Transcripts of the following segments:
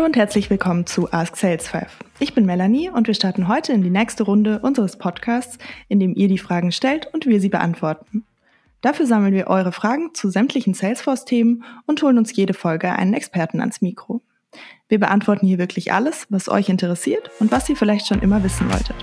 Hallo und herzlich willkommen zu Ask Sales 5. Ich bin Melanie und wir starten heute in die nächste Runde unseres Podcasts, in dem ihr die Fragen stellt und wir sie beantworten. Dafür sammeln wir eure Fragen zu sämtlichen Salesforce-Themen und holen uns jede Folge einen Experten ans Mikro. Wir beantworten hier wirklich alles, was euch interessiert und was ihr vielleicht schon immer wissen wolltet.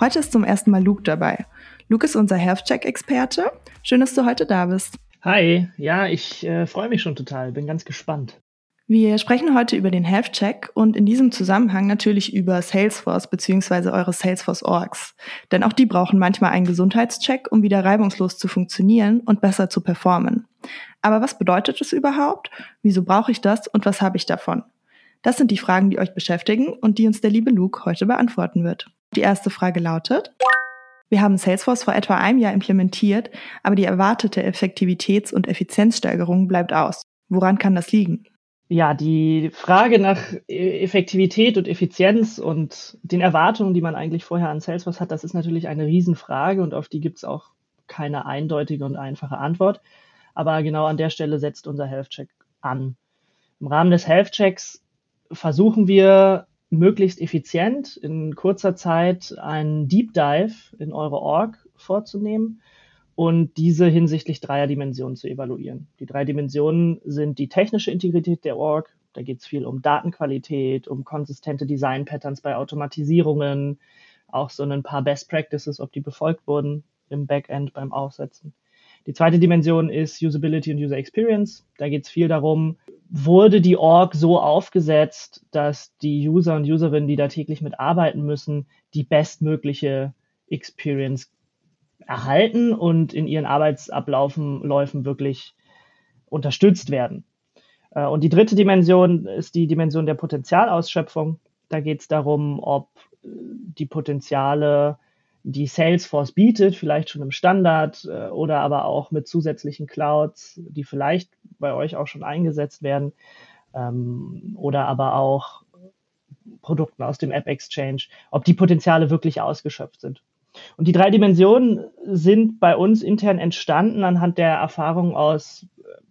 Heute ist zum ersten Mal Luke dabei. Luke ist unser Health Check-Experte. Schön, dass du heute da bist. Hi, ja, ich äh, freue mich schon total, bin ganz gespannt. Wir sprechen heute über den Health Check und in diesem Zusammenhang natürlich über Salesforce bzw. eure Salesforce Orgs. Denn auch die brauchen manchmal einen Gesundheitscheck, um wieder reibungslos zu funktionieren und besser zu performen. Aber was bedeutet es überhaupt? Wieso brauche ich das und was habe ich davon? Das sind die Fragen, die euch beschäftigen und die uns der liebe Luke heute beantworten wird. Die erste Frage lautet, wir haben Salesforce vor etwa einem Jahr implementiert, aber die erwartete Effektivitäts- und Effizienzsteigerung bleibt aus. Woran kann das liegen? Ja, die Frage nach Effektivität und Effizienz und den Erwartungen, die man eigentlich vorher an Salesforce hat, das ist natürlich eine Riesenfrage und auf die gibt es auch keine eindeutige und einfache Antwort. Aber genau an der Stelle setzt unser Health Check an. Im Rahmen des Health Checks versuchen wir möglichst effizient in kurzer Zeit einen Deep Dive in eure Org vorzunehmen und diese hinsichtlich dreier Dimensionen zu evaluieren. Die drei Dimensionen sind die technische Integrität der Org, da geht es viel um Datenqualität, um konsistente Design-Patterns bei Automatisierungen, auch so ein paar Best Practices, ob die befolgt wurden im Backend beim Aufsetzen. Die zweite Dimension ist Usability und User Experience. Da geht es viel darum, wurde die Org so aufgesetzt, dass die User und Userinnen, die da täglich mitarbeiten müssen, die bestmögliche Experience erhalten und in ihren Arbeitsablaufen Läufen wirklich unterstützt werden. Äh, und die dritte Dimension ist die Dimension der Potenzialausschöpfung. Da geht es darum, ob die Potenziale die Salesforce bietet, vielleicht schon im Standard äh, oder aber auch mit zusätzlichen Clouds, die vielleicht bei euch auch schon eingesetzt werden ähm, oder aber auch Produkten aus dem App Exchange, ob die Potenziale wirklich ausgeschöpft sind. Und die drei Dimensionen sind bei uns intern entstanden anhand der Erfahrung aus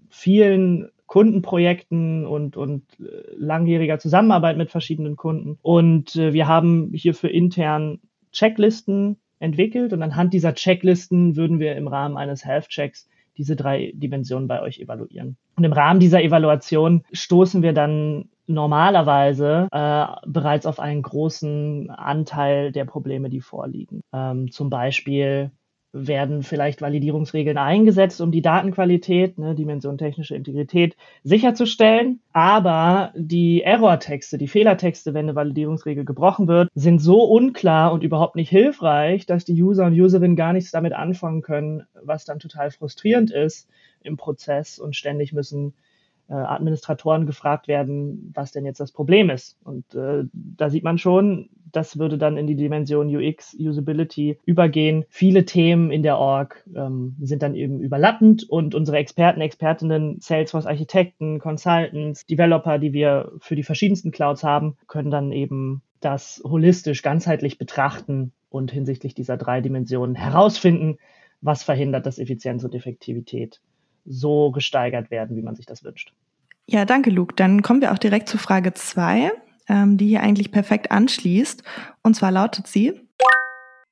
vielen Kundenprojekten und, und äh, langjähriger Zusammenarbeit mit verschiedenen Kunden. Und äh, wir haben hierfür intern Checklisten entwickelt und anhand dieser Checklisten würden wir im Rahmen eines Health-Checks diese drei Dimensionen bei euch evaluieren. Und im Rahmen dieser Evaluation stoßen wir dann normalerweise äh, bereits auf einen großen Anteil der Probleme, die vorliegen. Ähm, zum Beispiel werden vielleicht Validierungsregeln eingesetzt, um die Datenqualität, ne, Dimension technische Integrität sicherzustellen. Aber die Error-Texte, die Fehlertexte, wenn eine Validierungsregel gebrochen wird, sind so unklar und überhaupt nicht hilfreich, dass die User und Userinnen gar nichts damit anfangen können, was dann total frustrierend ist im Prozess und ständig müssen äh, Administratoren gefragt werden, was denn jetzt das Problem ist. Und äh, da sieht man schon, das würde dann in die Dimension UX, Usability übergehen. Viele Themen in der Org ähm, sind dann eben überlappend und unsere Experten, Expertinnen, Salesforce-Architekten, Consultants, Developer, die wir für die verschiedensten Clouds haben, können dann eben das holistisch, ganzheitlich betrachten und hinsichtlich dieser drei Dimensionen herausfinden, was verhindert, dass Effizienz und Effektivität so gesteigert werden, wie man sich das wünscht. Ja, danke, Luke. Dann kommen wir auch direkt zu Frage zwei, ähm, die hier eigentlich perfekt anschließt. Und zwar lautet sie,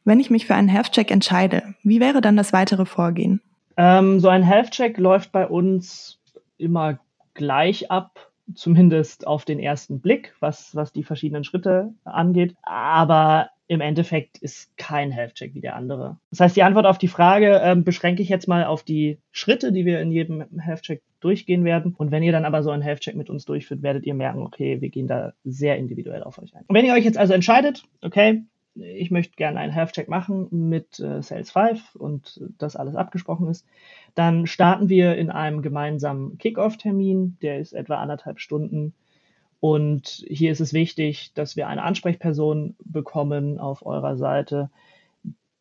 wenn ich mich für einen Health-Check entscheide, wie wäre dann das weitere Vorgehen? Ähm, so ein Health-Check läuft bei uns immer gleich ab, zumindest auf den ersten Blick, was, was die verschiedenen Schritte angeht. Aber im Endeffekt ist kein Health-Check wie der andere. Das heißt, die Antwort auf die Frage ähm, beschränke ich jetzt mal auf die Schritte, die wir in jedem Health-Check durchgehen werden. Und wenn ihr dann aber so einen Health-Check mit uns durchführt, werdet ihr merken, okay, wir gehen da sehr individuell auf euch ein. Und wenn ihr euch jetzt also entscheidet, okay, ich möchte gerne einen Health-Check machen mit äh, Sales 5 und das alles abgesprochen ist, dann starten wir in einem gemeinsamen Kick-Off-Termin, der ist etwa anderthalb Stunden und hier ist es wichtig, dass wir eine Ansprechperson bekommen auf eurer Seite,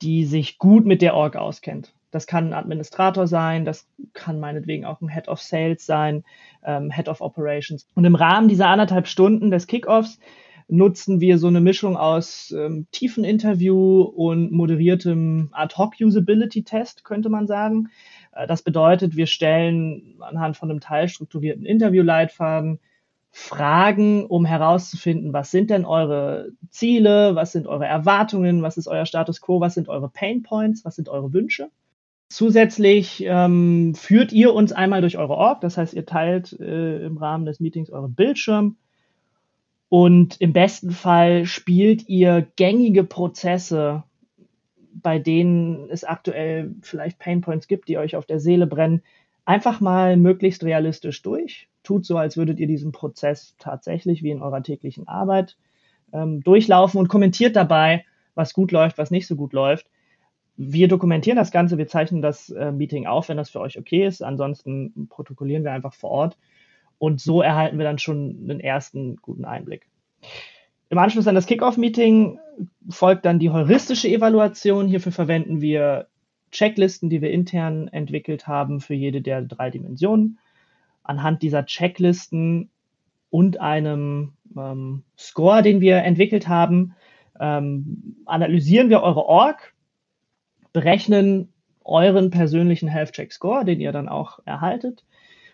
die sich gut mit der Org auskennt. Das kann ein Administrator sein, das kann meinetwegen auch ein Head of Sales sein, ähm, Head of Operations. Und im Rahmen dieser anderthalb Stunden des Kickoffs nutzen wir so eine Mischung aus ähm, tiefen Interview und moderiertem Ad-Hoc-Usability-Test, könnte man sagen, Äh, das bedeutet, wir stellen anhand von einem teilstrukturierten Interviewleitfaden Fragen, um herauszufinden, was sind denn eure Ziele, was sind eure Erwartungen, was ist euer Status quo, was sind eure Pain Points, was sind eure Wünsche. Zusätzlich ähm, führt ihr uns einmal durch eure Org, das heißt, ihr teilt äh, im Rahmen des Meetings euren Bildschirm und im besten Fall spielt ihr gängige Prozesse, bei denen es aktuell vielleicht Painpoints gibt, die euch auf der Seele brennen, einfach mal möglichst realistisch durch. Tut so, als würdet ihr diesen Prozess tatsächlich wie in eurer täglichen Arbeit ähm, durchlaufen und kommentiert dabei, was gut läuft, was nicht so gut läuft. Wir dokumentieren das Ganze, wir zeichnen das äh, Meeting auf, wenn das für euch okay ist. Ansonsten protokollieren wir einfach vor Ort. Und so erhalten wir dann schon einen ersten guten Einblick. Im Anschluss an das Kickoff-Meeting folgt dann die heuristische Evaluation. Hierfür verwenden wir Checklisten, die wir intern entwickelt haben für jede der drei Dimensionen. Anhand dieser Checklisten und einem ähm, Score, den wir entwickelt haben, ähm, analysieren wir eure Org, berechnen euren persönlichen Health Check Score, den ihr dann auch erhaltet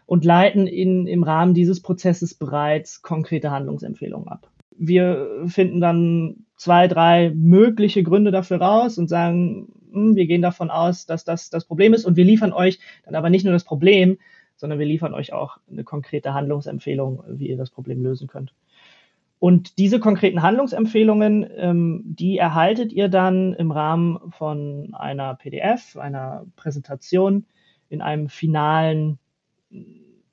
und leiten in, im Rahmen dieses Prozesses bereits konkrete Handlungsempfehlungen ab. Wir finden dann zwei, drei mögliche Gründe dafür raus und sagen, hm, wir gehen davon aus, dass das das Problem ist und wir liefern euch dann aber nicht nur das Problem, sondern wir liefern euch auch eine konkrete Handlungsempfehlung, wie ihr das Problem lösen könnt. Und diese konkreten Handlungsempfehlungen, ähm, die erhaltet ihr dann im Rahmen von einer PDF, einer Präsentation in einem finalen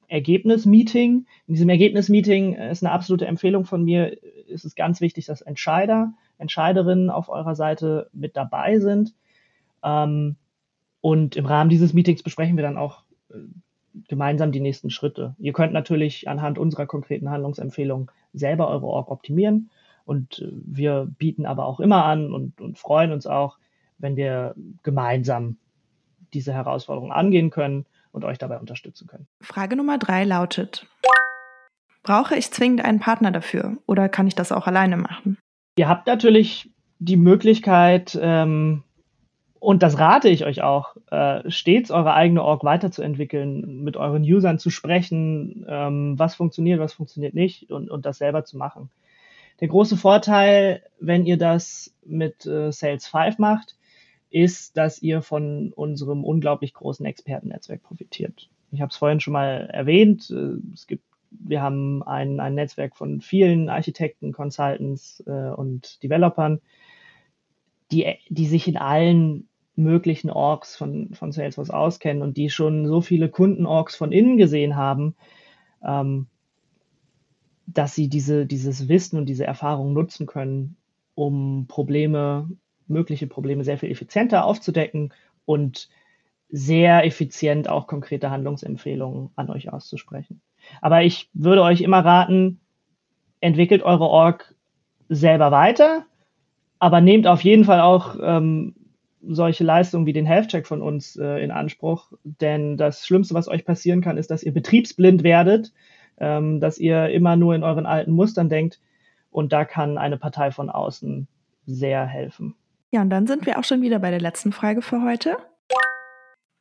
Ergebnismeeting. In diesem Ergebnismeeting ist eine absolute Empfehlung von mir, ist es ganz wichtig, dass Entscheider, Entscheiderinnen auf eurer Seite mit dabei sind. Ähm, und im Rahmen dieses Meetings besprechen wir dann auch äh, gemeinsam die nächsten Schritte. Ihr könnt natürlich anhand unserer konkreten Handlungsempfehlungen selber eure Org optimieren. Und äh, wir bieten aber auch immer an und, und freuen uns auch, wenn wir gemeinsam diese Herausforderungen angehen können und euch dabei unterstützen können. Frage Nummer drei lautet, brauche ich zwingend einen Partner dafür oder kann ich das auch alleine machen? Ihr habt natürlich die Möglichkeit, ähm, und das rate ich euch auch, äh, stets eure eigene Org weiterzuentwickeln, mit euren Usern zu sprechen, ähm, was funktioniert, was funktioniert nicht und, und das selber zu machen. Der große Vorteil, wenn ihr das mit äh, Sales 5 macht, ist, dass ihr von unserem unglaublich großen Expertennetzwerk profitiert. Ich habe es vorhin schon mal erwähnt. Äh, es gibt, wir haben ein, ein Netzwerk von vielen Architekten, Consultants äh, und Developern, die, die sich in allen möglichen Orgs von, von Salesforce auskennen und die schon so viele Kunden-Orgs von innen gesehen haben, ähm, dass sie diese, dieses Wissen und diese Erfahrung nutzen können, um Probleme mögliche Probleme sehr viel effizienter aufzudecken und sehr effizient auch konkrete Handlungsempfehlungen an euch auszusprechen. Aber ich würde euch immer raten, entwickelt eure Org selber weiter, aber nehmt auf jeden Fall auch ähm, solche Leistungen wie den Health Check von uns äh, in Anspruch, denn das Schlimmste, was euch passieren kann, ist, dass ihr betriebsblind werdet, ähm, dass ihr immer nur in euren alten Mustern denkt und da kann eine Partei von außen sehr helfen. Ja, und dann sind wir auch schon wieder bei der letzten Frage für heute.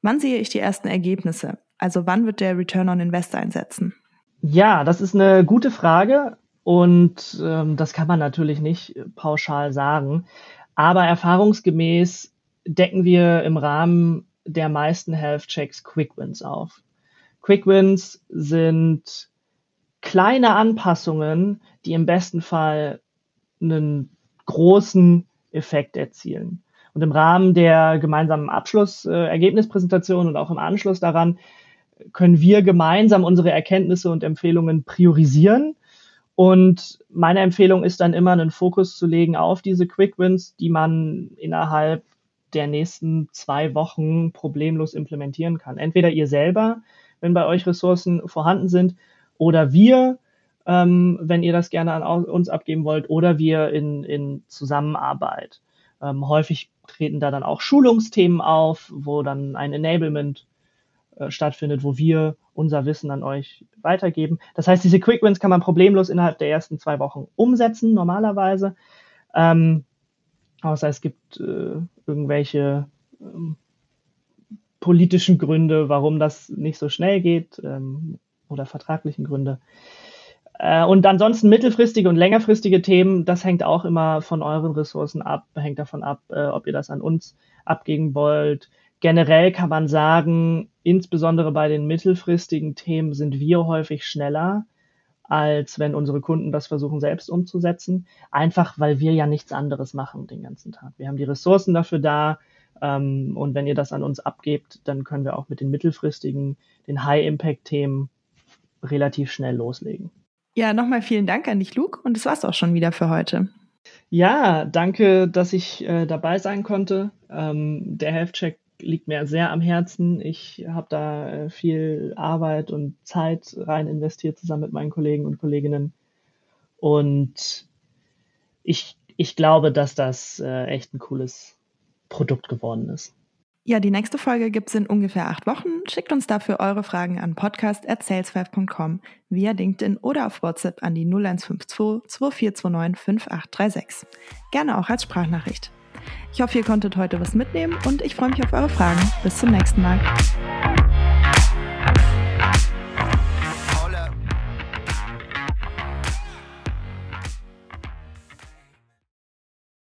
Wann sehe ich die ersten Ergebnisse? Also wann wird der Return on Invest einsetzen? Ja, das ist eine gute Frage und ähm, das kann man natürlich nicht pauschal sagen. Aber erfahrungsgemäß decken wir im Rahmen der meisten Health Checks Quick Wins auf. Quick Wins sind kleine Anpassungen, die im besten Fall einen großen Effekt erzielen. Und im Rahmen der gemeinsamen Abschlussergebnispräsentation äh, und auch im Anschluss daran können wir gemeinsam unsere Erkenntnisse und Empfehlungen priorisieren. Und meine Empfehlung ist dann immer, einen Fokus zu legen auf diese Quick Wins, die man innerhalb der nächsten zwei Wochen problemlos implementieren kann. Entweder ihr selber, wenn bei euch Ressourcen vorhanden sind, oder wir, ähm, wenn ihr das gerne an uns abgeben wollt, oder wir in, in Zusammenarbeit. Ähm, häufig treten da dann auch Schulungsthemen auf, wo dann ein Enablement äh, stattfindet, wo wir unser Wissen an euch weitergeben. Das heißt, diese Quick Wins kann man problemlos innerhalb der ersten zwei Wochen umsetzen, normalerweise. Ähm, außer es gibt äh, irgendwelche ähm, politischen Gründe, warum das nicht so schnell geht ähm, oder vertraglichen Gründe. Äh, und ansonsten mittelfristige und längerfristige Themen, das hängt auch immer von euren Ressourcen ab, hängt davon ab, äh, ob ihr das an uns abgeben wollt. Generell kann man sagen, insbesondere bei den mittelfristigen Themen sind wir häufig schneller, als wenn unsere Kunden das versuchen selbst umzusetzen. Einfach weil wir ja nichts anderes machen den ganzen Tag. Wir haben die Ressourcen dafür da, ähm, und wenn ihr das an uns abgebt, dann können wir auch mit den mittelfristigen, den High-Impact-Themen relativ schnell loslegen. Ja, nochmal vielen Dank an dich, Luke. Und das war's auch schon wieder für heute. Ja, danke, dass ich äh, dabei sein konnte. Ähm, der Health-Check liegt mir sehr am Herzen. Ich habe da äh, viel Arbeit und Zeit rein investiert zusammen mit meinen Kollegen und Kolleginnen. Und ich, ich glaube, dass das äh, echt ein cooles Produkt geworden ist. Ja, die nächste Folge gibt es in ungefähr acht Wochen. Schickt uns dafür eure Fragen an podcast.salesfive.com via LinkedIn oder auf WhatsApp an die 0152 2429 5836. Gerne auch als Sprachnachricht. Ich hoffe, ihr konntet heute was mitnehmen und ich freue mich auf eure Fragen. Bis zum nächsten Mal.